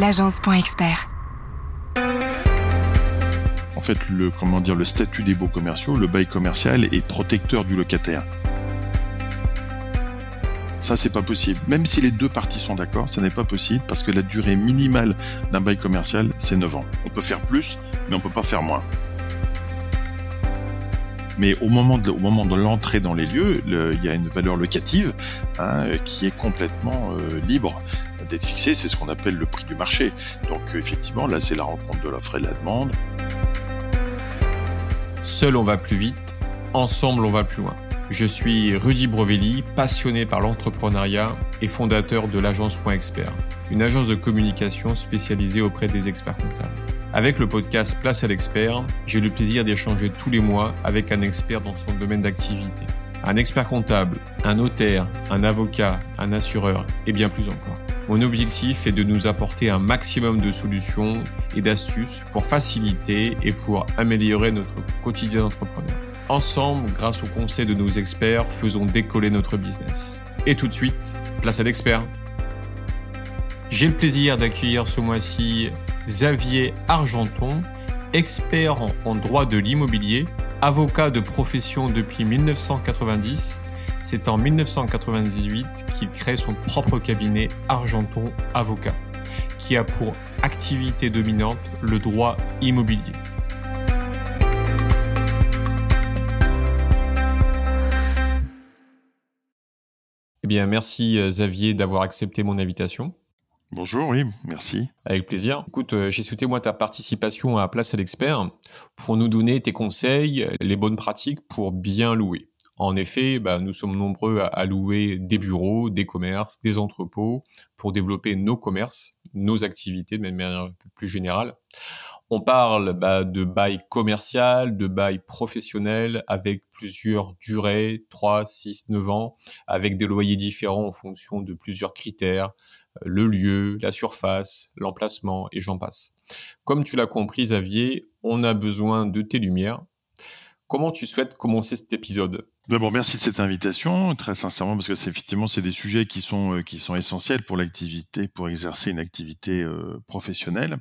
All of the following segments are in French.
l'agence.expert. En fait, le, comment dire, le statut des baux commerciaux, le bail commercial est protecteur du locataire. Ça, c'est pas possible. Même si les deux parties sont d'accord, ça n'est pas possible parce que la durée minimale d'un bail commercial, c'est 9 ans. On peut faire plus, mais on peut pas faire moins. Mais au moment de, au moment de l'entrée dans les lieux, il y a une valeur locative hein, qui est complètement euh, libre fixée. C'est ce qu'on appelle le prix du marché. Donc effectivement, là, c'est la rencontre de l'offre et de la demande. Seul, on va plus vite. Ensemble, on va plus loin. Je suis Rudy Brovelli, passionné par l'entrepreneuriat et fondateur de l'agence Point Expert, une agence de communication spécialisée auprès des experts comptables. Avec le podcast Place à l'expert, j'ai le plaisir d'échanger tous les mois avec un expert dans son domaine d'activité. Un expert comptable, un notaire, un avocat, un assureur et bien plus encore. Mon objectif est de nous apporter un maximum de solutions et d'astuces pour faciliter et pour améliorer notre quotidien d'entrepreneur. Ensemble, grâce au conseil de nos experts, faisons décoller notre business. Et tout de suite, place à l'expert. J'ai le plaisir d'accueillir ce mois-ci Xavier Argenton, expert en droit de l'immobilier, avocat de profession depuis 1990. C'est en 1998 qu'il crée son propre cabinet Argenton Avocat, qui a pour activité dominante le droit immobilier. bien, merci euh, Xavier d'avoir accepté mon invitation. Bonjour, oui, merci. Avec plaisir. Écoute, euh, j'ai souhaité moi ta participation à Place à l'expert pour nous donner tes conseils, les bonnes pratiques pour bien louer. En effet, bah, nous sommes nombreux à, louer des bureaux, des commerces, des entrepôts pour développer nos commerces, nos activités de manière plus générale. On parle bah, de bail commercial, de bail professionnel avec plusieurs durées, 3, 6, 9 ans, avec des loyers différents en fonction de plusieurs critères, euh, le lieu, la surface, l'emplacement et j'en passe. Comme tu l'as compris Xavier, on a besoin de tes lumières. Comment tu souhaites commencer cet épisode? D'abord, merci de cette invitation, très sincèrement, parce que c'est effectivement c'est des sujets qui sont euh, qui sont essentiels pour l'activité, pour exercer une activité euh, professionnelle.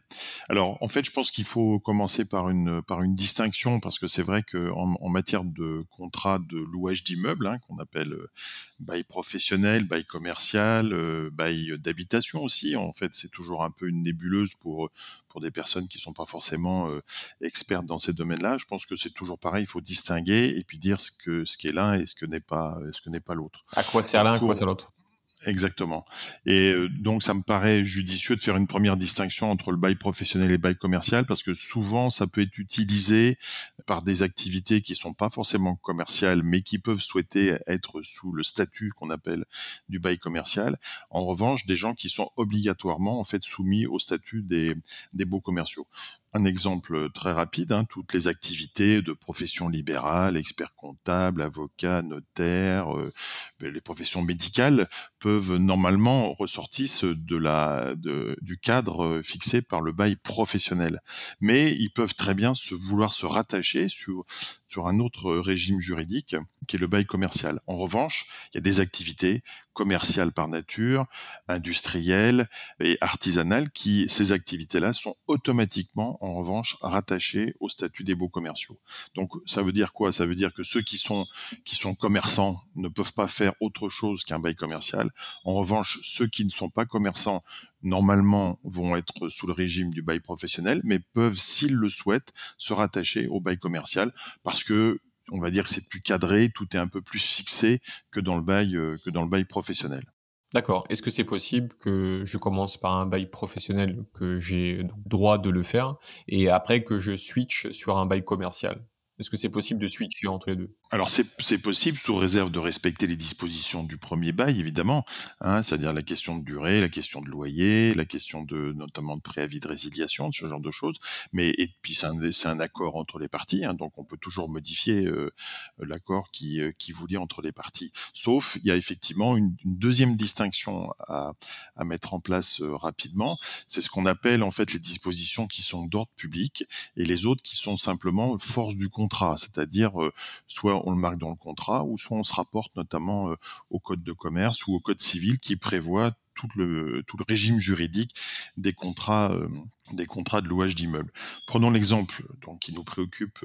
Alors, en fait, je pense qu'il faut commencer par une par une distinction, parce que c'est vrai que en, matière de contrat de louage d'immeubles, hein, qu'on appelle euh, bail professionnel, bail commercial, bail d'habitation aussi. En fait, c'est toujours un peu une nébuleuse pour pour des personnes qui sont pas forcément expertes dans ces domaines-là. Je pense que c'est toujours pareil, il faut distinguer et puis dire ce que ce qui est l'un et ce que n'est pas ce que n'est pas l'autre. À quoi sert l'un, à quoi sert l'autre? Exactement. Et euh, donc, ça me paraît judicieux de faire une première distinction entre le bail professionnel et le bail commercial, parce que souvent, ça peut être utilisé par des activités qui sont pas forcément commerciales, mais qui peuvent souhaiter être sous le statut qu'on appelle du bail commercial. En revanche, des gens qui sont obligatoirement en fait soumis au statut des, des commerciaux. Un exemple très rapide, hein, toutes les activités de profession libérale, expert comptable, avocat, notaire, euh, les professions médicales peuvent normalement ressortir de la, de, du cadre fixé par le bail professionnel. Mais ils peuvent très bien se vouloir se rattacher sur, sur un autre régime juridique qui est le bail commercial. En revanche, il y a des activités commerciales par nature, industrielles et artisanales qui, ces activités-là, sont automatiquement, en revanche, rattachées au statut des baux commerciaux. Donc, ça veut dire quoi? Ça veut dire que ceux qui sont, qui sont commerçants ne peuvent pas faire autre chose qu'un bail commercial. En revanche, ceux qui ne sont pas commerçants normalement vont être sous le régime du bail professionnel, mais peuvent, s'ils le souhaitent, se rattacher au bail commercial parce que on va dire que c'est plus cadré, tout est un peu plus fixé que dans le bail euh, que dans le bail professionnel. D'accord. Est-ce que c'est possible que je commence par un bail professionnel, que j'ai droit de le faire, et après que je switch sur un bail commercial? Est-ce que c'est possible de switcher entre les deux? Alors c'est possible sous réserve de respecter les dispositions du premier bail, évidemment, hein, c'est-à-dire la question de durée, la question de loyer, la question de notamment de préavis de résiliation, ce genre de choses. Mais et puis c'est un, accord entre les parties, hein, donc on peut toujours modifier euh, l'accord qui, euh, qui vous lie entre les parties. Sauf il y a effectivement une, deuxième distinction à, à, mettre en place euh, rapidement, c'est ce qu'on appelle en fait les dispositions qui sont d'ordre public et les autres qui sont simplement force du c'est-à-dire euh, soit on le marque dans le contrat ou soit on se rapporte notamment euh, au code de commerce ou au code civil qui prévoit tout le tout le régime juridique des contrats des contrats de louage d'immeubles. Prenons l'exemple qui nous préoccupe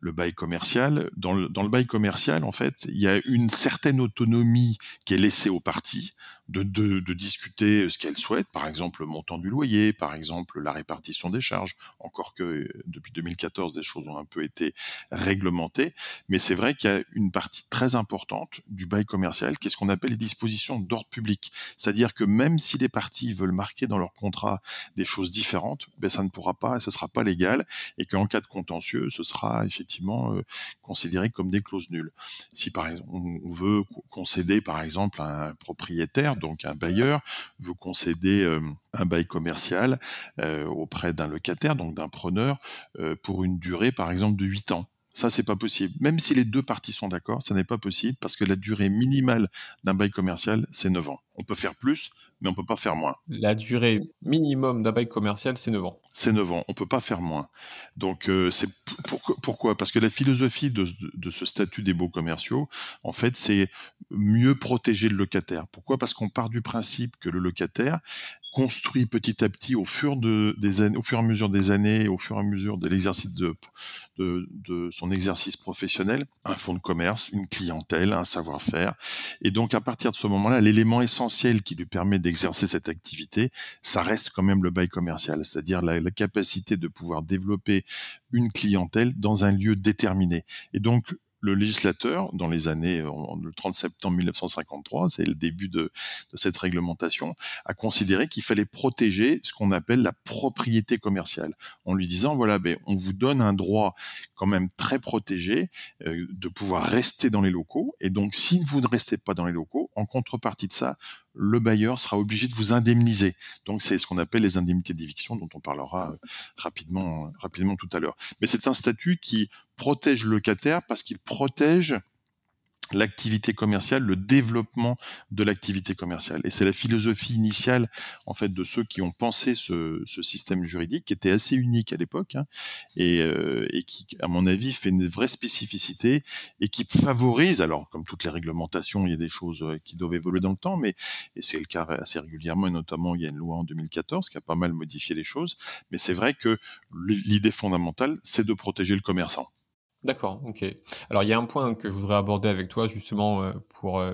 le bail commercial. Dans le, dans le bail commercial, en fait, il y a une certaine autonomie qui est laissée aux parties de, de, de discuter ce qu'elles souhaitent, par exemple le montant du loyer, par exemple la répartition des charges, encore que depuis 2014 des choses ont un peu été réglementées, mais c'est vrai qu'il y a une partie très importante du bail commercial qui est ce qu'on appelle les dispositions d'ordre public, c'est-à-dire que même si les parties veulent marquer dans leur contrat des choses différentes, ben ça ne pourra pas, ce sera pas légal, et qu'en cas de contentieux, ce sera effectivement euh, considéré comme des clauses nulles. Si par exemple on veut concéder par exemple un propriétaire donc un bailleur veut concéder euh, un bail commercial euh, auprès d'un locataire, donc d'un preneur, pour une durée par exemple de 8 ans. Ça, c'est pas possible. Même si les deux parties sont d'accord, ça n'est pas possible parce que la durée minimale d'un bail commercial, c'est 9 ans. On peut faire plus, mais on peut pas faire moins. La durée minimum d'un bail commercial, c'est 9 ans. C'est 9 ans, on peut pas faire moins. Donc euh, c'est pourquoi? Parce que la philosophie de, de, ce statut des baux commerciaux, en fait, c'est mieux protéger le locataire. Pourquoi? Parce qu'on part du principe que le locataire construit petit à petit au fur, de, des au fur et à mesure des années, au fur et à mesure de l'exercice de, de, de, son exercice professionnel, un fonds de commerce, une clientèle, un savoir-faire. Et donc à partir de ce moment-là, l'élément essentiel qui lui permet d'exercer cette activité, ça reste quand même le bail commercial, c'est-à-dire la, la capacité de pouvoir développer une clientèle dans un lieu déterminé. Et donc le législateur, dans les années, le 30 septembre 1953, c'est le début de, de, cette réglementation, a considéré qu'il fallait protéger ce qu'on appelle la propriété commerciale, en lui disant, voilà, ben, on vous donne un droit quand même très protégé euh, de pouvoir rester dans les locaux, et donc si vous ne restez pas dans les locaux, en contrepartie de ça, le bailleur sera obligé de vous indemniser. Donc c'est ce qu'on appelle les indemnités d'éviction dont on parlera euh, rapidement rapidement tout à l'heure. Mais c'est un statut qui protège le locataire parce qu'il protège l'activité commerciale, le développement de l'activité commerciale. Et c'est la philosophie initiale, en fait, de ceux qui ont pensé ce, ce système juridique, qui était assez unique à l'époque, hein, et, euh, et, qui, à mon avis, fait une vraie spécificité et qui favorise, alors, comme toutes les réglementations, il y a des choses euh, qui doivent évoluer dans le temps, mais, et c'est le cas assez régulièrement, et notamment, il y a une loi en 2014 qui a pas mal modifié les choses, mais c'est vrai que l'idée fondamentale, c'est de protéger le commerçant. D'accord, ok. Alors il y a un point que je voudrais aborder avec toi justement euh, pour euh,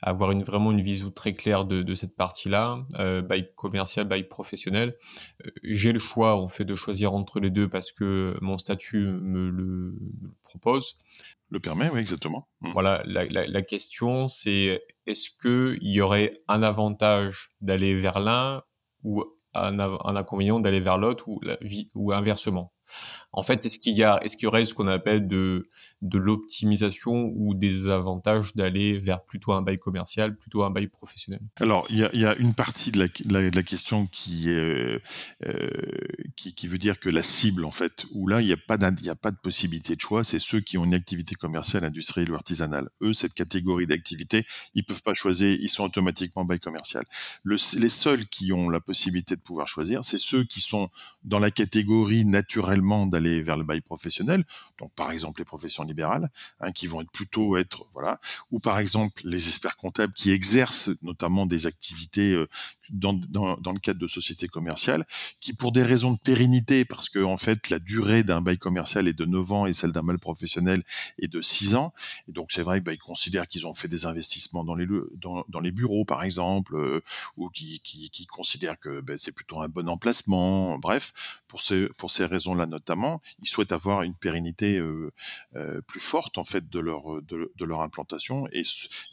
avoir une, vraiment une vision très claire de, de cette partie-là, euh, bail commercial, bail professionnel. Euh, j'ai le choix en fait de choisir entre les deux parce que mon statut me le, propose. Le permet, oui, exactement. Mmh. Voilà, la, la, la question c'est est-ce qu'il y aurait un avantage d'aller vers l'un ou un, un inconvénient d'aller vers l'autre ou, ou inversement? En fait, est-ce qu'il y a, est-ce qu'il y aurait ce qu'on appelle de, de l'optimisation ou des avantages d'aller vers plutôt un bail commercial, plutôt un bail professionnel? Alors, il y a, y une partie de la, question euh, qui, qui, veut dire que la cible, en fait, où là, il n'y a pas il a pas de possibilité de choix, c'est ceux qui ont une activité commerciale, industrielle ou artisanale. Eux, cette catégorie d'activité, ils peuvent pas choisir, ils sont automatiquement bail commercial. Le, les seuls qui ont la possibilité de pouvoir choisir, c'est ceux qui sont dans la catégorie d'aller vers le bail professionnel, donc par exemple les professions libérales, hein, qui vont plutôt être voilà, ou par exemple les experts comptables qui exercent notamment des activités euh, dans, le cadre de sociétés commerciales, qui pour des raisons de pérennité, parce que en fait la durée d'un bail commercial est de 9 ans et celle d'un bail professionnel est de 6 ans, et donc c'est vrai qu'ils bah, considèrent qu'ils ont fait des investissements dans les bureaux par exemple, euh, ou qui, considèrent que bah, c'est plutôt un bon emplacement, bref, pour ces raisons-là notamment, ils souhaitent avoir une pérennité euh, euh, plus forte en fait de leur leur implantation et,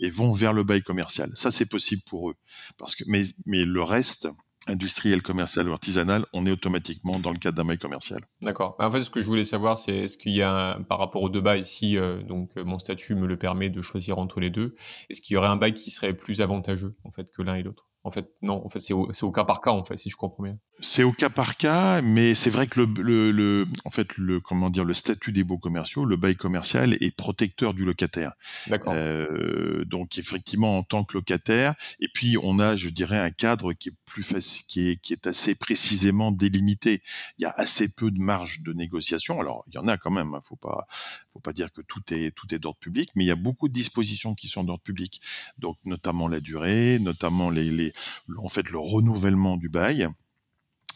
vont vers le bail commercial. Ça c'est possible pour eux, mais le reste, industriel, commercial ou artisanal, on est automatiquement dans le cadre d'un bail commercial. D'accord. En fait, ce que je voulais savoir, c'est est-ce qu'il y a, par rapport aux deux bails, si euh, donc euh, mon statut me le permet de choisir entre les deux, est-ce qu'il y aurait un bail qui serait plus avantageux en fait que l'un et l'autre? En fait, non, en fait, c'est au, au, cas par cas, en fait, si je comprends bien. C'est au cas par cas, mais c'est vrai que le, le, le, en fait, le, comment dire, le statut des baux commerciaux, le bail commercial est protecteur du locataire. D'accord. Euh, donc, effectivement, en tant que locataire, et puis on a, je dirais, un cadre qui est plus facile, qui est, qui est assez précisément délimité. Il y a assez peu de marge de négociation. Alors, il y en a quand même. Hein, faut pas, faut pas dire que tout est tout est d'ordre public, mais il y a beaucoup de dispositions qui sont d'ordre public. Donc notamment la durée, notamment les, en fait le renouvellement du bail.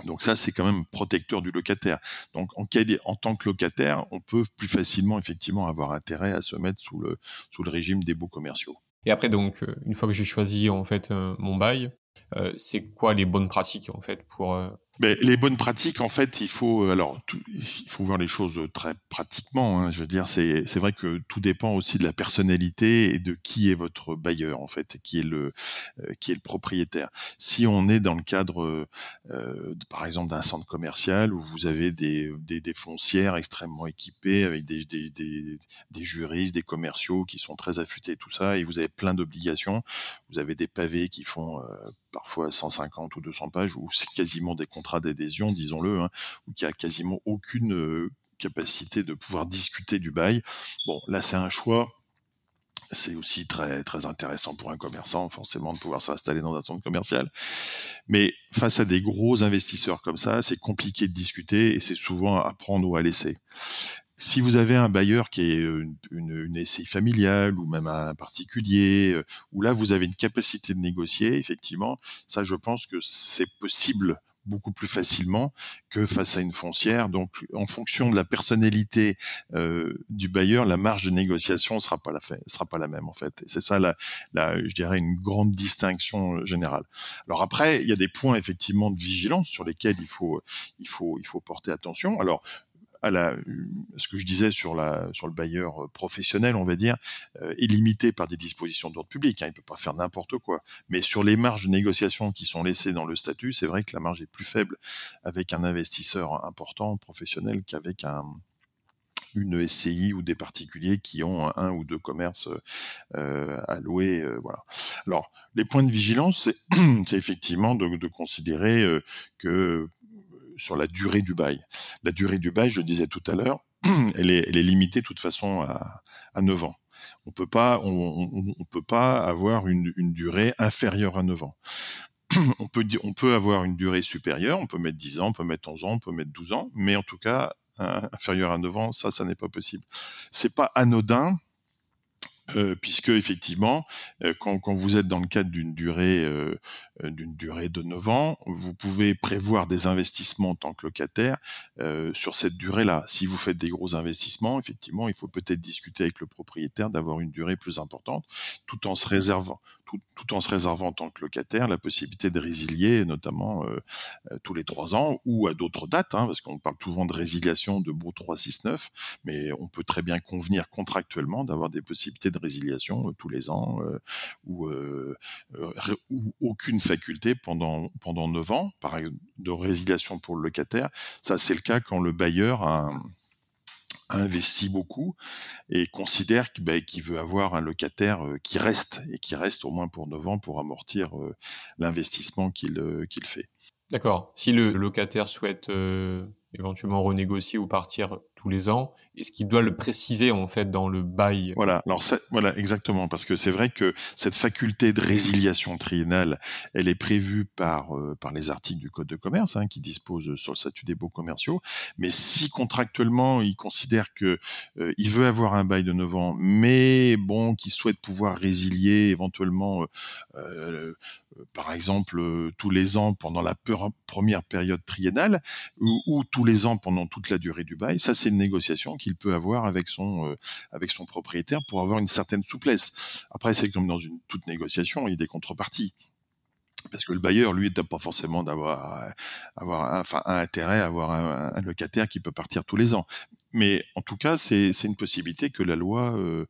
Donc ça, c'est quand même protecteur du locataire. Donc en, en, tant que locataire, on peut plus facilement effectivement avoir intérêt à se mettre sous le sous le régime des baux commerciaux. Et après, donc, euh, une fois que j'ai choisi en fait euh, mon bail, euh, c'est quoi les bonnes pratiques en fait pour mais les bonnes pratiques, en fait, il faut euh, alors il faut voir les choses très pratiquement. Hein, je veux dire, c'est c'est vrai que tout dépend aussi de la personnalité et de qui est votre bailleur en fait, qui est le euh, qui est le propriétaire. Si on est dans le cadre, euh, par exemple, d'un centre commercial où vous avez des, des, des foncières extrêmement équipées avec des, des, des, des juristes, des commerciaux qui sont très affûtés, tout ça, et vous avez plein d'obligations. Vous avez des pavés qui font parfois 150 ou 200 pages, où c'est quasiment des contrats d'adhésion, disons-le, hein, où il n'y a quasiment aucune euh, capacité de pouvoir discuter du bail. Bon, là c'est un choix. C'est aussi très très intéressant pour un commerçant, forcément, de pouvoir s'installer dans un centre commercial. Mais face à des gros investisseurs comme ça, c'est compliqué de discuter et c'est souvent à prendre ou à laisser si vous avez un bailleur qui est une, une, une SCI familiale ou même un particulier, euh, où là vous avez une capacité de négocier, effectivement, ça je pense que c'est possible beaucoup plus facilement que face à une foncière. Donc, en fonction de la personnalité euh, du bailleur, la marge de négociation sera pas la sera pas la même en fait. C'est ça la, la, je dirais une grande distinction euh, générale. Alors après, il y a des points effectivement de vigilance sur lesquels il faut il faut il faut porter attention. Alors à la, ce que je disais sur, la, sur le bailleur euh, professionnel, on va dire, euh, est limité par des dispositions d'ordre public. Hein, il ne peut pas faire n'importe quoi. Mais sur les marges de négociation qui sont laissées dans le statut, c'est vrai que la marge est plus faible avec un investisseur important, professionnel, qu'avec un, une SCI ou des particuliers qui ont un, ou deux commerces euh, à louer. Euh, voilà. Alors, les points de vigilance, c'est effectivement de, de considérer euh, que sur la durée du bail. La durée du bail, je le disais tout à l'heure, elle est, limitée de toute façon à, à 9 ans. On peut pas, on, peut pas avoir une, une, durée inférieure à 9 ans. on peut on peut avoir une durée supérieure, on peut mettre 10 ans, on peut mettre 11 ans, on peut mettre 12 ans, mais en tout cas, inférieure à 9 ans, ça, ça n'est pas possible. C'est pas anodin puisque effectivement, quand, vous êtes dans le cadre d'une durée d'une durée de 9 ans, vous pouvez prévoir des investissements en tant que locataire sur cette durée-là. Si vous faites des gros investissements, effectivement, il faut peut-être discuter avec le propriétaire d'avoir une durée plus importante, tout en se réservant tout, en se réservant en tant que locataire la possibilité de résilier, notamment euh, euh, tous les trois ans ou à d'autres dates, hein, parce qu'on parle souvent de résiliation de BO 369, mais on peut très bien convenir contractuellement d'avoir des possibilités de résiliation euh, tous les ans ou, ou, aucune faculté pendant pendant neuf ans, par de résiliation pour le locataire. Ça, c'est le cas quand le bailleur a investi beaucoup et considère bah, qu'il veut avoir un locataire euh, qui reste et qui reste au moins pour 9 ans pour amortir euh, l'investissement euh, qu'il fait. D'accord. Si le locataire souhaite éventuellement renégocier ou partir tous les ans Est-ce qu'il doit le préciser en fait dans le bail. Voilà, alors voilà exactement. Parce que c'est vrai que cette faculté de résiliation triennale, elle est prévue par euh, par les articles du code de commerce hein, qui disposent sur le statut des baux commerciaux. Mais si contractuellement il considère que euh, il veut avoir un bail de 9 ans, mais bon, qu'il souhaite pouvoir résilier éventuellement euh, par exemple tous les ans pendant la première période triennale ou, ou tous les ans pendant toute la durée du bail, ça c'est une négociation qu'il peut avoir avec son euh, avec son propriétaire pour avoir une certaine souplesse. Après c'est comme dans une toute négociation, il y a des contreparties parce que le bailleur, lui, n'a pas forcément d'avoir avoir enfin un intérêt à avoir un, locataire qui peut partir tous les ans. Mais en tout cas, c'est une possibilité que la loi euh,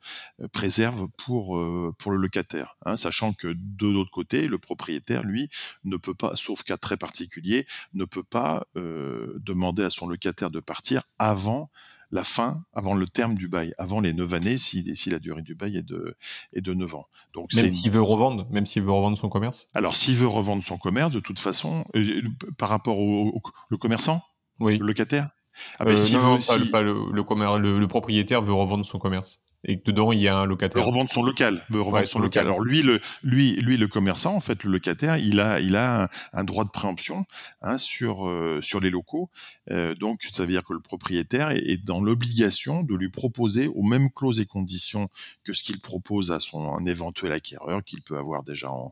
préserve pour euh, pour le locataire, hein, sachant que de l'autre côté, le propriétaire, lui, ne peut pas, sauf cas très particulier, ne peut pas euh, demander à son locataire de partir avant la fin, avant le terme du bail, avant les 9 années, si, si la durée du bail est de, est de 9 ans. Donc, même s'il veut revendre, même s'il veut revendre son commerce? Alors, s'il veut revendre son commerce, de toute façon, euh, par rapport au, le commerçant? Oui. Le locataire? Ah ben, euh, non, pas, le, le, le, propriétaire veut revendre son commerce. Et que dedans il y a un locataire. revendre son local, revendre son local. Alors lui, le lui, lui, le commerçant, en fait, le locataire, il a, il a un, droit de préemption hein, sur euh, sur les locaux. Euh, donc ça veut dire que le propriétaire est, dans l'obligation de lui proposer aux mêmes clauses et conditions que ce qu'il propose à son éventuel acquéreur qu'il peut avoir déjà en,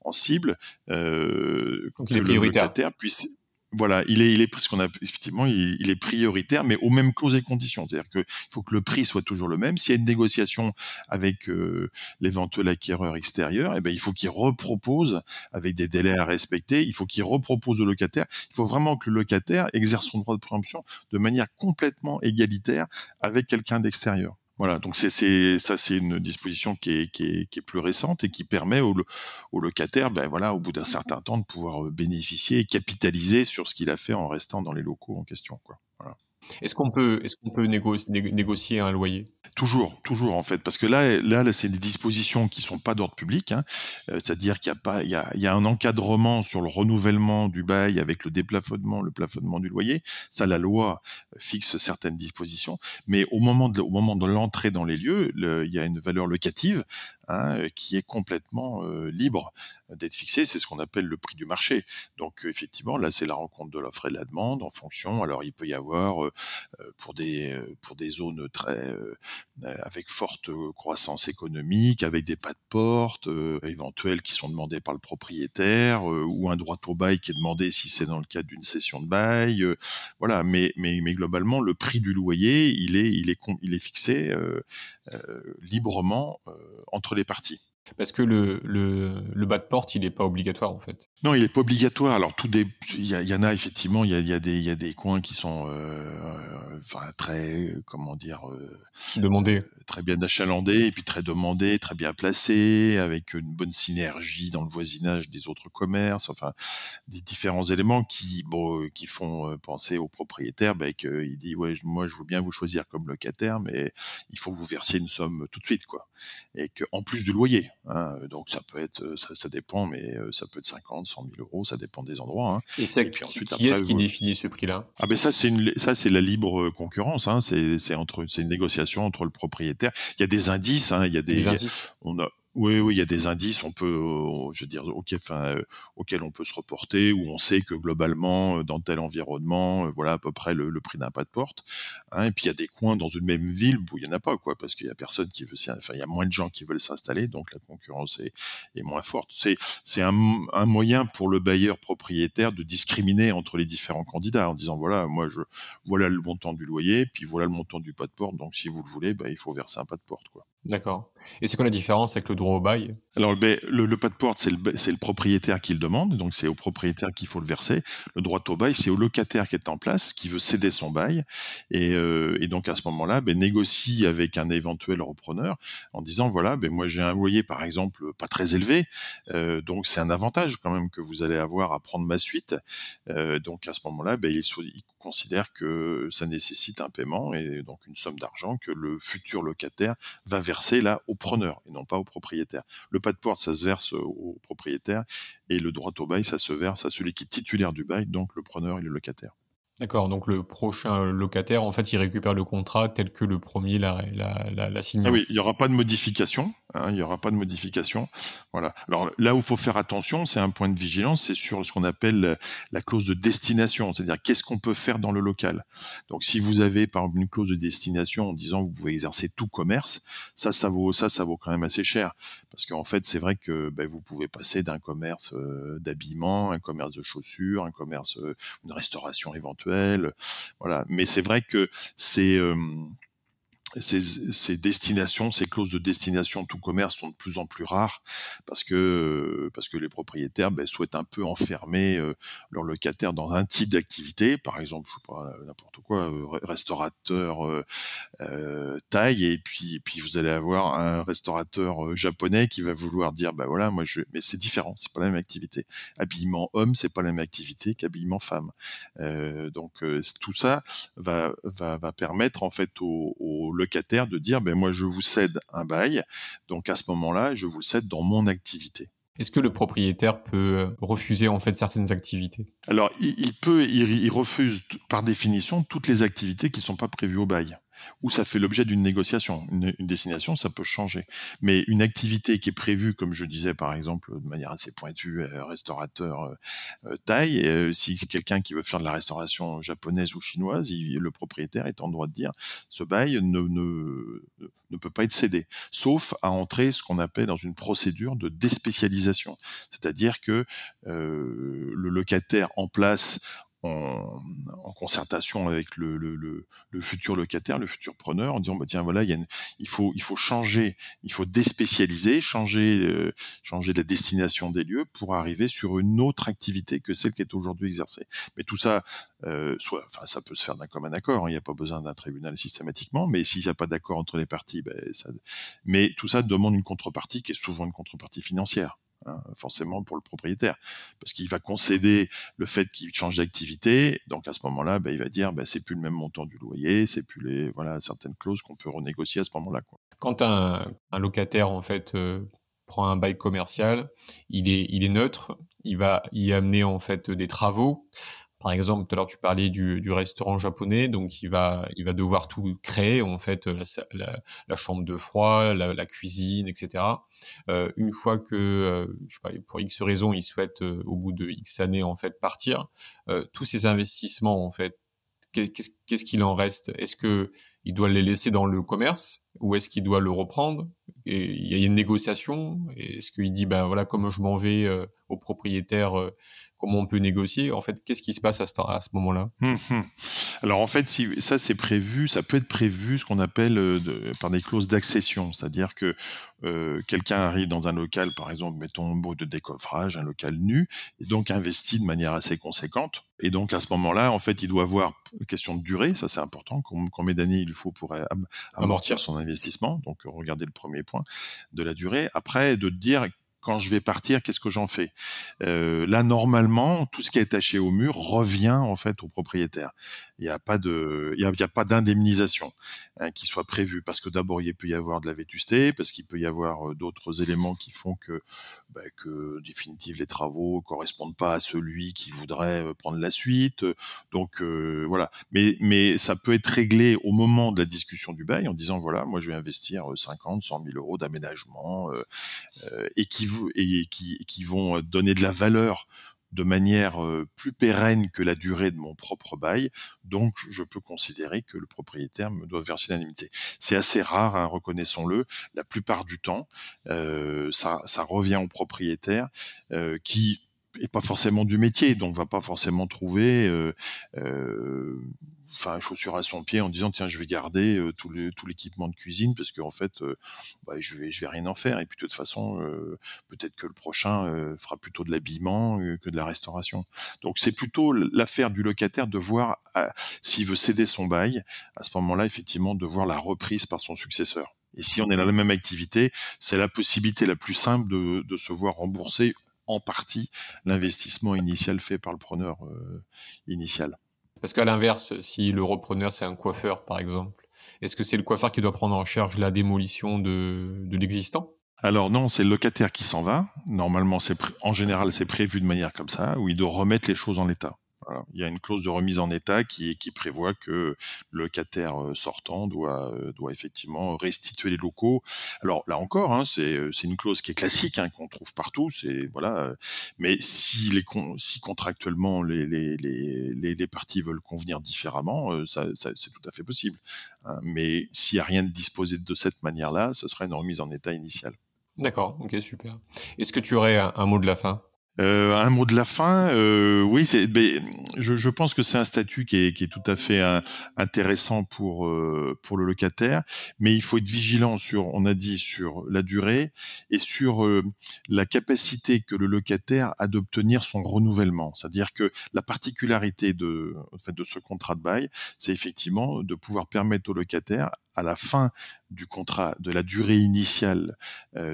en cible. Euh, donc prioritaire. Le locataire puisse voilà, il est, il parce qu'on a effectivement, il, est prioritaire, mais aux mêmes clauses et conditions. C'est-à-dire qu'il faut que le prix soit toujours le même. S'il y a une négociation avec euh, l'éventuel acquéreur extérieur, eh ben, il faut qu'il repropose avec des délais à respecter. Il faut qu'il repropose au locataire. Il faut vraiment que le locataire exerce son droit de préemption de manière complètement égalitaire avec quelqu'un d'extérieur. Voilà, donc c'est ça, c'est une disposition qui est, plus récente et qui permet au, au locataire, ben voilà, au bout d'un certain temps, de pouvoir euh, bénéficier et capitaliser sur ce qu'il a fait en restant dans les locaux en question. Est-ce qu'on peut, est-ce peut négocier un loyer? Toujours, toujours en fait, parce que là, là, c'est des dispositions qui sont pas d'ordre public, hein. euh, c'est-à-dire qu'il y a y a, y a un encadrement sur le renouvellement du bail avec le déplafonnement, le plafonnement du loyer. Ça, la loi fixe certaines dispositions, mais au moment de, au moment de l'entrée dans les lieux, il y a une valeur locative hein, qui est complètement euh, libre d'être fixée. C'est ce qu'on appelle le prix du marché. Donc effectivement, là, c'est la rencontre de l'offre et de la demande en fonction. Alors, il peut y avoir euh, pour des pour des zones très avec forte croissance économique, avec des pas de porte éventuels qui sont demandés par le propriétaire ou un droit au bail qui est demandé si c'est dans le cadre d'une cession de bail. voilà, mais mais mais globalement, le prix du loyer, il est il est il est fixé librement entre les parties. Parce que le, le, le, bas de porte, il n'est pas obligatoire en fait. Non, il n'est pas obligatoire. Alors tout des, il y, y, en a effectivement, il y a, y a, des, il y a des coins qui sont, euh, enfin très, comment dire, euh, demandés, très bien achalandés et puis très demandés, très bien placés, avec une bonne synergie dans le voisinage des autres commerces. Enfin, des différents éléments qui, bon, qui font euh, penser au propriétaire, ben, qu'il dit ouais, moi je veux bien vous choisir comme locataire, mais il faut que vous versiez une somme tout de suite, quoi. Et qu'en plus du loyer, Hein, donc ça peut être, ça, ça, dépend, mais ça peut être 50, 100 000 euros, ça dépend des endroits. Hein. Et, et, puis ensuite, qui est-ce qui définit ce prix-là? Ah ben ça c'est une, ça c'est la libre concurrence. Hein, c'est entre, c'est une négociation entre le propriétaire. Il y a des indices. Hein, il y a des, des indices? on a, oui, oui, il y a des indices, on peut, euh, je veux dire, auquel, euh, auxquels on peut se reporter, où on sait que globalement, euh, dans tel environnement, voilà à peu près le, prix d'un pas de porte. Hein, et puis il y a des coins dans une même ville où il y en a pas, quoi, parce qu'il y a personne qui veut, enfin, il y a moins de gens qui veulent s'installer, donc la concurrence est, moins forte. C'est, un, moyen pour le bailleur propriétaire de discriminer entre les différents candidats en disant voilà, moi je, voilà le montant du loyer, puis voilà le montant du pas de porte, donc si vous le voulez, bah, il faut verser un pas de porte, quoi. D'accord. Et c'est quoi la différence avec le droit au bail? Alors, ben, le, le, pas de porte, c'est le, propriétaire qui le demande, donc c'est au propriétaire qu'il faut le verser. Le droit au bail, c'est au locataire qui est en place, qui veut céder son bail, et, euh, donc à ce moment-là, ben, négocie avec un éventuel repreneur en disant voilà, ben moi j'ai un loyer par exemple pas très élevé, euh, donc c'est un avantage quand même que vous allez avoir à prendre ma suite. Euh, donc à ce moment-là, ben, il, considère que ça nécessite un paiement et donc une somme d'argent que le futur locataire va verser là au preneur et non pas au propriétaire. Pas de porte, ça se verse au propriétaire et le droit au bail, ça se verse à celui qui est titulaire du bail, donc le preneur et le locataire. D'accord, donc le prochain locataire, en fait, il récupère le contrat tel que le premier l'a, signé. Ah oui, il n'y aura pas de modification. Hein, il n'y aura pas de modification. Voilà. Alors là où il faut faire attention, c'est un point de vigilance, c'est sur ce qu'on appelle la clause de destination, c'est-à-dire qu'est-ce qu'on peut faire dans le local. Donc si vous avez par exemple une clause de destination en disant que vous pouvez exercer tout commerce, ça, ça vaut ça, ça vaut quand même assez cher parce qu'en fait, c'est vrai que ben, vous pouvez passer d'un commerce euh, d'habillement, un commerce de chaussures, un commerce, euh, une restauration éventuelle, voilà. Mais c'est vrai que c'est euh, ces, destinations, ces clauses de destination tout commerce sont de plus en plus rares parce que parce que les propriétaires ben, souhaitent un peu enfermer euh, leurs locataires dans un type d'activité, par exemple, je sais pas n'importe quoi, euh, restaurateur euh, euh, taille, et puis puis vous allez avoir un restaurateur japonais qui va vouloir dire bah voilà moi je mais c'est différent, c'est pas la même activité. Habillement homme, c'est pas la même activité qu'habillement femme. donc tout ça va va va permettre en fait aux, aux locataire de dire ben moi je vous cède un bail, donc à ce moment-là je vous le cède dans mon activité. Est-ce que le propriétaire peut euh, refuser en fait certaines activités? Alors il, peut, il, refuse par définition toutes les activités qui ne sont pas prévues au bail. Ou ça fait l'objet d'une négociation. Une, destination, ça peut changer. Mais une activité qui est prévue, comme je disais par exemple, de manière assez pointue, euh, restaurateur euh, euh taille, euh, si quelqu'un qui veut faire de la restauration japonaise ou chinoise, le propriétaire est en droit de dire ce bail ne, ne, peut pas être cédé, sauf à entrer ce qu'on appelle dans une procédure de déspécialisation. C'est-à-dire que le locataire en place en, concertation avec le, futur locataire, le futur preneur, en disant bah tiens voilà il, faut changer, il faut déspécialiser, changer euh, changer la destination des lieux pour arriver sur une autre activité que celle qui est aujourd'hui exercée. Mais tout ça, euh, ça peut se faire d'un commun accord, hein, il n'y a pas besoin d'un tribunal systématiquement, mais s'il n'y a pas d'accord entre les parties, ben, mais tout ça demande une contrepartie qui est souvent une contrepartie financière. Hein, forcément pour le propriétaire, parce qu'il va concéder le fait qu'il change d'activité. Donc à ce moment-là, ben, il va dire, ben, c'est plus le même montant du loyer, c'est plus les voilà certaines clauses qu'on peut renégocier à ce moment-là. Quand un, un, locataire en fait euh, prend un bail commercial, il est il est neutre, il va y amener en fait des travaux. Par exemple, tout à l'heure tu parlais du, restaurant japonais, donc il va il va devoir tout créer en fait la, chambre de froid, la, cuisine, etc. Euh, une fois que euh, sais pas, pour X raisons il souhaite euh, au bout de X années en fait partir, tous ces investissements en fait, qu'est-ce qu'il en reste? Est-ce que il doit les laisser dans le commerce ou est-ce qu'il doit le reprendre? Et il y a une négociation? Est-ce qu'il dit ben voilà comme je m'en vais au propriétaire comment on peut négocier En fait, qu'est-ce qui se passe à ce, moment-là? Hum, hum. Alors en fait, si ça c'est prévu, ça peut être prévu ce qu'on appelle euh, de, par des clauses d'accession, c'est-à-dire que euh, quelqu'un arrive dans un local, par exemple, mettons un de décoffrage, un local nu, et donc investit de manière assez conséquente. Et donc à ce moment-là, en fait, il doit avoir question de durée, ça c'est important, combien d'années il faut pour amortir son investissement. Donc regardez le premier point de la durée. Après, de dire quand je vais partir, qu'est-ce que j'en fais? Euh, Là, normalement, tout ce qui est attaché au mur revient en fait au propriétaire. Il n'y a pas y a, pas d'indemnisation hein, qui soit prévue parce que d'abord il peut y avoir de la vétusté, parce qu'il peut y avoir euh, d'autres éléments qui font que, bah, que définitive les travaux correspondent pas à celui qui voudrait euh, prendre la suite. Donc euh, voilà. Mais mais ça peut être réglé au moment de la discussion du bail en disant voilà, moi je vais investir 50, 100 000 euros d'aménagement et qui vont donner de la valeur de manière plus pérenne que la durée de mon propre bail. Donc, je peux considérer que le propriétaire me doit verser l'indemnité. C'est assez rare, hein, reconnaissons-le. La plupart du temps, euh, ça, revient au propriétaire euh, qui est pas forcément du métier, donc va pas forcément trouver euh, enfin chaussure à son pied en disant tiens je vais garder tout l'équipement de cuisine parce qu'en fait euh, bah, je vais rien en faire. Et puis de toute façon peut-être que le prochain fera plutôt de l'habillement que de la restauration. Donc c'est plutôt l'affaire du locataire de voir s'il veut céder son bail à ce moment-là effectivement de voir la reprise par son successeur. Et si on est dans la même activité c'est la possibilité la plus simple de, de se voir rembourser en partie l'investissement initial fait par le preneur initial. Parce qu'à l'inverse, si le repreneur c'est un coiffeur par exemple, est-ce que c'est le coiffeur qui doit prendre en charge la démolition de, l'existant? Alors non, c'est le locataire qui s'en va. Normalement, c'est en général c'est prévu de manière comme ça, où il doit remettre les choses en Il y a une clause de remise en état qui, prévoit que le locataire euh, sortant doit, euh, doit effectivement restituer les locaux. Alors là encore, hein, euh, c'est une clause qui est classique, hein, qu'on trouve partout. Mais si, contractuellement les, parties veulent convenir différemment, c'est tout à fait possible. Hein. Mais s'il n'y a rien de disposé de cette manière-là, ce serait une remise en état initiale. D'accord, ok, super. Est-ce que tu aurais un mot de la fin? Euh, un mot de la fin, euh, oui, je, je, pense que c'est un statut qui est, qui est, tout à fait euh, intéressant pour euh, pour le locataire, mais il faut être vigilant sur, on a dit, sur la durée et sur euh, la capacité que le locataire a d'obtenir son renouvellement. C'est-à-dire que la particularité de, en fait, de ce contrat de bail, c'est effectivement de pouvoir permettre au locataire à la fin du contrat, de la durée initiale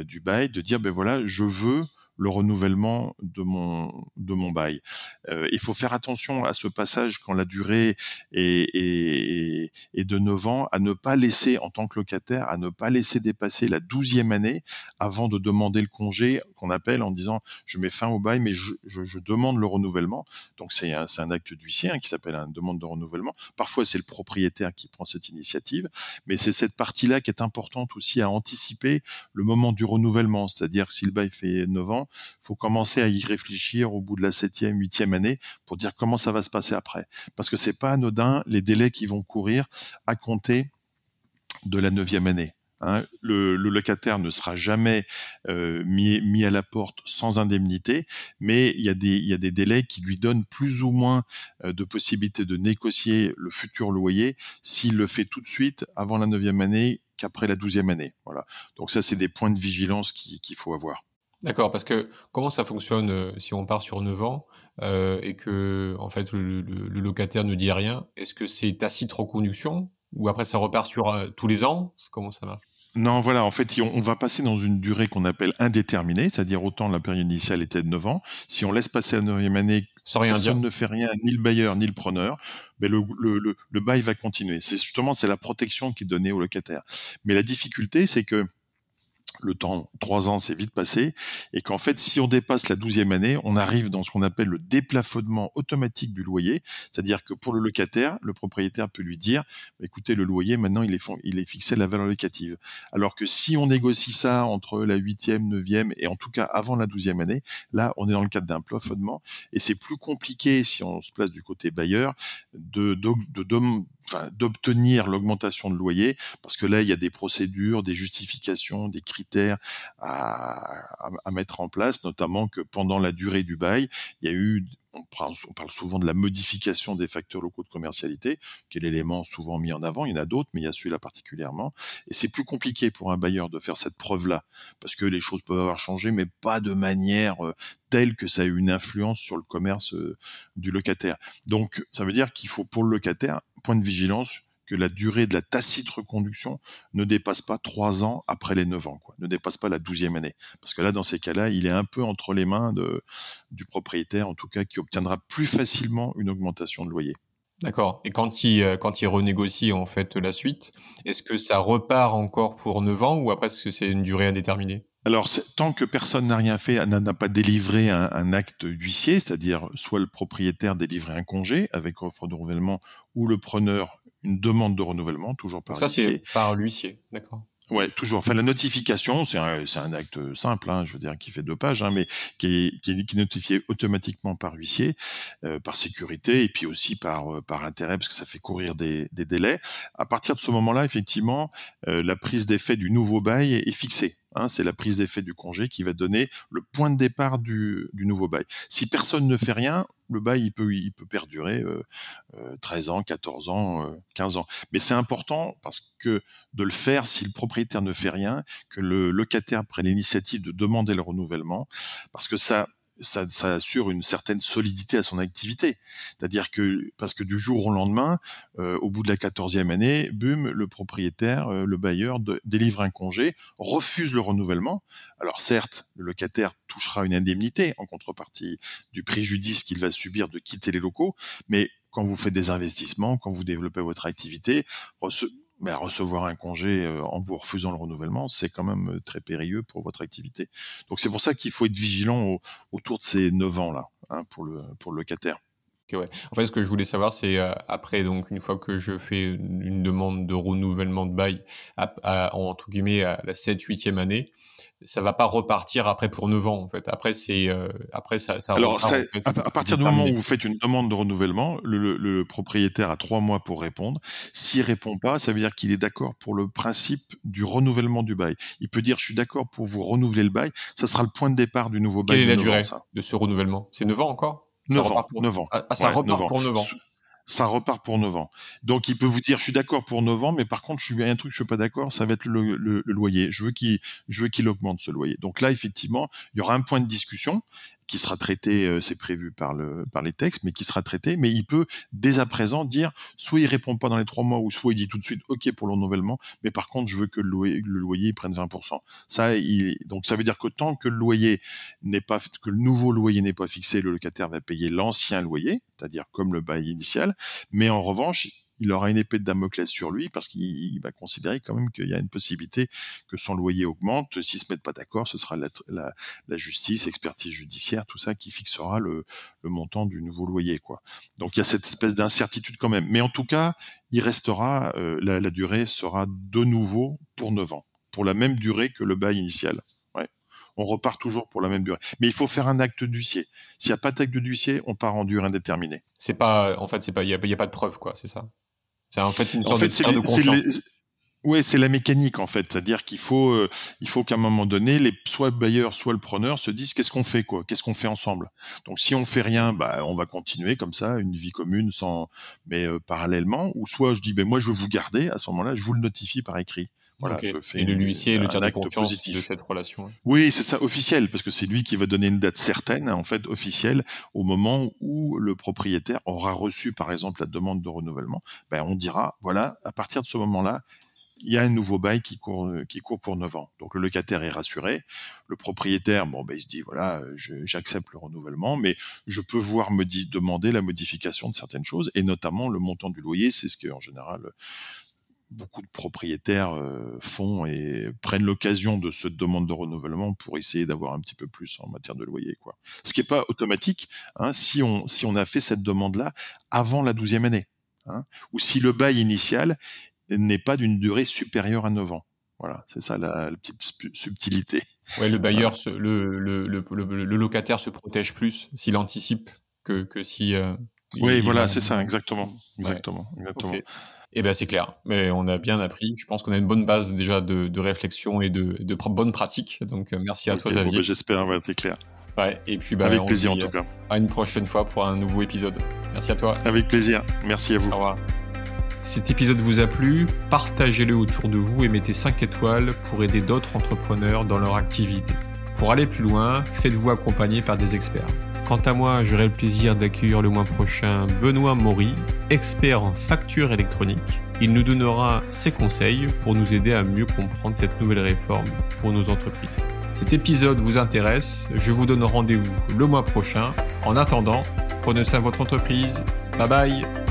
du bail, de dire ben voilà, je veux le renouvellement de mon de mon bail. Euh, il faut faire attention à ce passage quand la durée est, de 9 ans, à ne pas laisser en tant que locataire, à ne pas laisser dépasser la douzième année avant de demander le congé qu'on appelle en disant je mets fin au bail mais je, demande le renouvellement. Donc c'est un, un acte d'huissier hein, qui s'appelle une demande de renouvellement. Parfois c'est le propriétaire qui prend cette initiative, mais c'est cette partie-là qui est importante aussi à anticiper le moment du renouvellement, c'est-à-dire si le bail fait 9 ans, faut commencer à y réfléchir au bout de la septième, huitième année pour dire comment ça va se passer après. Parce que c'est pas anodin les délais qui vont courir à compter de la neuvième année. Hein. le, locataire ne sera jamais euh, mis, à la porte sans indemnité, mais il y, a des, il y a des délais qui lui donnent plus ou moins euh, de possibilités de négocier le futur loyer s'il le fait tout de suite avant la neuvième année qu'après la douzième année. Voilà. Donc ça, c'est des points de vigilance qu'il faut avoir. D'accord, parce que comment ça fonctionne euh, si on part sur 9 ans euh, et que en fait le, locataire ne dit rien Est-ce que c'est tacite reconduction ou après ça repart sur euh, tous les ans? Comment ça marche? Non, voilà, en fait, on, va passer dans une durée qu'on appelle indéterminée, c'est-à-dire autant la période initiale était de 9 ans. Si on laisse passer la neuvième année, Sans rien personne ne fait rien, ni le bailleur ni le preneur, mais le, le, le bail va continuer. C'est justement c'est la protection qui est donnée au locataire. Mais la difficulté, c'est que le temps, trois ans, c'est vite passé, et qu'en fait, si on dépasse la douzième année, on arrive dans ce qu'on appelle le déplafonnement automatique du loyer, c'est-à-dire que pour le locataire, le propriétaire peut lui dire, bah, écoutez, le loyer, maintenant, il est, il est fixé à la valeur locative. Alors que si on négocie ça entre la huitième, neuvième, et en tout cas avant la douzième année, là, on est dans le cadre d'un plafonnement, et c'est plus compliqué, si on se place du côté bailleur, de, de, de, de d'obtenir l'augmentation de loyer, parce que là, il y a des procédures, des justifications, des critères à, mettre en place, notamment que pendant la durée du bail, il y a eu on parle, souvent de la modification des facteurs locaux de commercialité, qui est l'élément souvent mis en avant. Il y en a d'autres, mais il y a celui-là particulièrement. Et c'est plus compliqué pour un bailleur de faire cette preuve-là, parce que les choses peuvent avoir changé, mais pas de manière euh, telle que ça ait une influence sur le commerce euh, du locataire. Donc, ça veut dire qu'il faut pour le locataire, point de vigilance, que la durée de la tacite reconduction ne dépasse pas trois ans après les neuf ans, quoi. ne dépasse pas la douzième année. Parce que là, dans ces cas-là, il est un peu entre les mains du propriétaire, en tout cas, qui obtiendra plus facilement une augmentation de loyer. D'accord. Et quand il, euh, quand il renégocie en fait la suite, est-ce que ça repart encore pour neuf ans ou après est-ce que c'est une durée indéterminée? Alors, tant que personne n'a rien fait, n'a pas délivré un, un acte d'huissier, c'est-à-dire soit le propriétaire délivrait un congé avec offre de renouvellement, ou le preneur une demande de renouvellement, toujours par Ça, c'est par l'huissier, d'accord. Ouais, toujours. Enfin, la notification, c'est un, un, acte simple, hein, je veux dire, qui fait deux pages, hein, mais qui est, qui est, notifié automatiquement par huissier, euh, par sécurité, et puis aussi par, euh, par intérêt, parce que ça fait courir des, des délais. À partir de ce moment-là, effectivement, euh, la prise d'effet du nouveau bail est, est fixée. Hein, c'est la prise d'effet du congé qui va donner le point de départ du, nouveau bail. Si personne ne fait rien, le bail il peut, perdurer euh, 13 euh, ans, 14 ans, euh, 15 ans. Mais c'est important parce que de le faire si le propriétaire ne fait rien, que le locataire prenne l'initiative de demander le renouvellement, parce que ça ça, ça, assure une certaine solidité à son activité. C'est-à-dire que parce que du jour au lendemain, euh, au bout de la quatorzième année, bum, le propriétaire, euh, le bailleur délivre un congé, refuse le renouvellement. Alors certes, le locataire touchera une indemnité en contrepartie du préjudice qu'il va subir de quitter les locaux, mais quand vous faites des investissements, quand vous développez votre activité, mais recevoir un congé euh, en vous refusant le renouvellement, c'est quand même euh, très périlleux pour votre activité. Donc c'est pour ça qu'il faut être vigilant autour de ces 9 ans-là hein, pour, le, pour le locataire. En fait, ce que je voulais savoir, c'est euh, après, donc une fois que je fais une demande de renouvellement de bail, à, entre guillemets, à la 7-8e année, ça va pas repartir après pour 9 ans en fait. Après c'est euh, après ça, ça Alors à, partir du moment où vous faites une demande de renouvellement, le, le, propriétaire a trois mois pour répondre. S'il répond pas, ça veut dire qu'il est d'accord pour le principe du renouvellement du bail. Il peut dire je suis d'accord pour vous renouveler le bail. Ça sera le point de départ du nouveau bail. Quelle est la durée de ce renouvellement? C'est 9 ans encore? 9 ans, 9 ans. Ah, ça repart pour 9 ans ça repart pour 9 ans. Donc il peut vous dire je suis d'accord pour 9 ans, mais par contre je suis un truc je suis pas d'accord, ça va être le, loyer. Je veux qu'il augmente ce loyer. Donc là effectivement il y aura un point de discussion qui sera traité, euh, c'est prévu par le par les textes, mais qui sera traité. Mais il peut dès à présent dire soit il répond pas dans les trois mois, ou soit il dit tout de suite OK pour le renouvellement, mais par contre je veux que le loyer, le loyer prenne 20%. Ça, donc ça veut dire que tant que le que le nouveau loyer n'est pas fixé, le locataire va payer l'ancien loyer, c'est-à-dire comme le bail initial. Mais en revanche, il aura une épée de Damoclès sur lui parce qu'il va considérer quand même qu'il y a une possibilité que son loyer augmente. S'ils se mettent pas d'accord, ce sera la, justice, expertise judiciaire, tout ça qui fixera le, montant du nouveau loyer. Donc il y a cette espèce d'incertitude quand même. Mais en tout cas, il restera, euh, la, durée sera de nouveau pour 9 ans, pour la même durée que le bail initial on repart toujours pour la même durée. Mais il faut faire un acte d'huissier. S'il n'y a pas d'acte d'huissier, on part en durée indéterminée. C'est pas, en fait, il n'y a, pas de preuve, quoi, c'est ça? C'est en fait une sorte de, Oui, c'est la mécanique en fait, c'est-à-dire qu'il faut, euh, il faut qu'à un moment donné, les, soit le bailleur, soit le preneur se disent qu'est-ce qu'on fait quoi, qu'est-ce qu'on fait ensemble? Donc si on fait rien, bah on va continuer comme ça, une vie commune sans, mais euh, parallèlement, ou soit je dis ben moi je veux vous garder, à ce moment-là, je vous le notifie par écrit. Voilà, je fais et le huissier le tiers de confiance positif. de cette relation. Oui, c'est ça, officiel, parce que c'est lui qui va donner une date certaine, en fait, officielle, au moment où le propriétaire aura reçu, par exemple, la demande de renouvellement. Ben, on dira, voilà, à partir de ce moment-là, il y a un nouveau bail qui court, qui court pour 9 ans. Donc le locataire est rassuré. Le propriétaire, bon, ben, il se dit, voilà, j'accepte le renouvellement, mais je peux voir me demander la modification de certaines choses, et notamment le montant du loyer, c'est ce qui, en général, beaucoup de propriétaires euh, font et prennent l'occasion de cette demande de renouvellement pour essayer d'avoir un petit peu plus en matière de loyer. Quoi. Ce qui n'est pas automatique hein, si, on, si on a fait cette demande-là avant la douzième année, hein, ou si le bail initial n'est pas d'une durée supérieure à 9 ans. Voilà, c'est ça la, petite subtilité. Ouais, le bailleur, le, le, le, locataire se protège plus s'il anticipe que, que si. Euh, oui, voilà, c'est ça, exactement, exactement, exactement. Eh ben c'est clair, mais on a bien appris. Je pense qu'on a une bonne base déjà de, de réflexion et de, de bonnes pratiques. Donc euh, merci à toi Xavier. Bah, j'espère, ouais, t'es clair. Ouais, et puis bah, avec plaisir en tout cas. À une prochaine fois pour un nouveau épisode. Merci à toi. Avec plaisir. Merci à vous. Au revoir. Cet épisode vous a plu, partagez-le autour de vous et mettez 5 étoiles pour aider d'autres entrepreneurs dans leur activité. Pour aller plus loin, faites-vous accompagner par des experts. Quant à moi, j'aurai le plaisir d'accueillir le mois prochain Benoît Maury, expert en facture électronique. Il nous donnera ses conseils pour nous aider à mieux comprendre cette nouvelle réforme pour nos entreprises. Cet épisode vous intéresse, je vous donne rendez-vous le mois prochain. En attendant, prenez soin de votre entreprise. Bye bye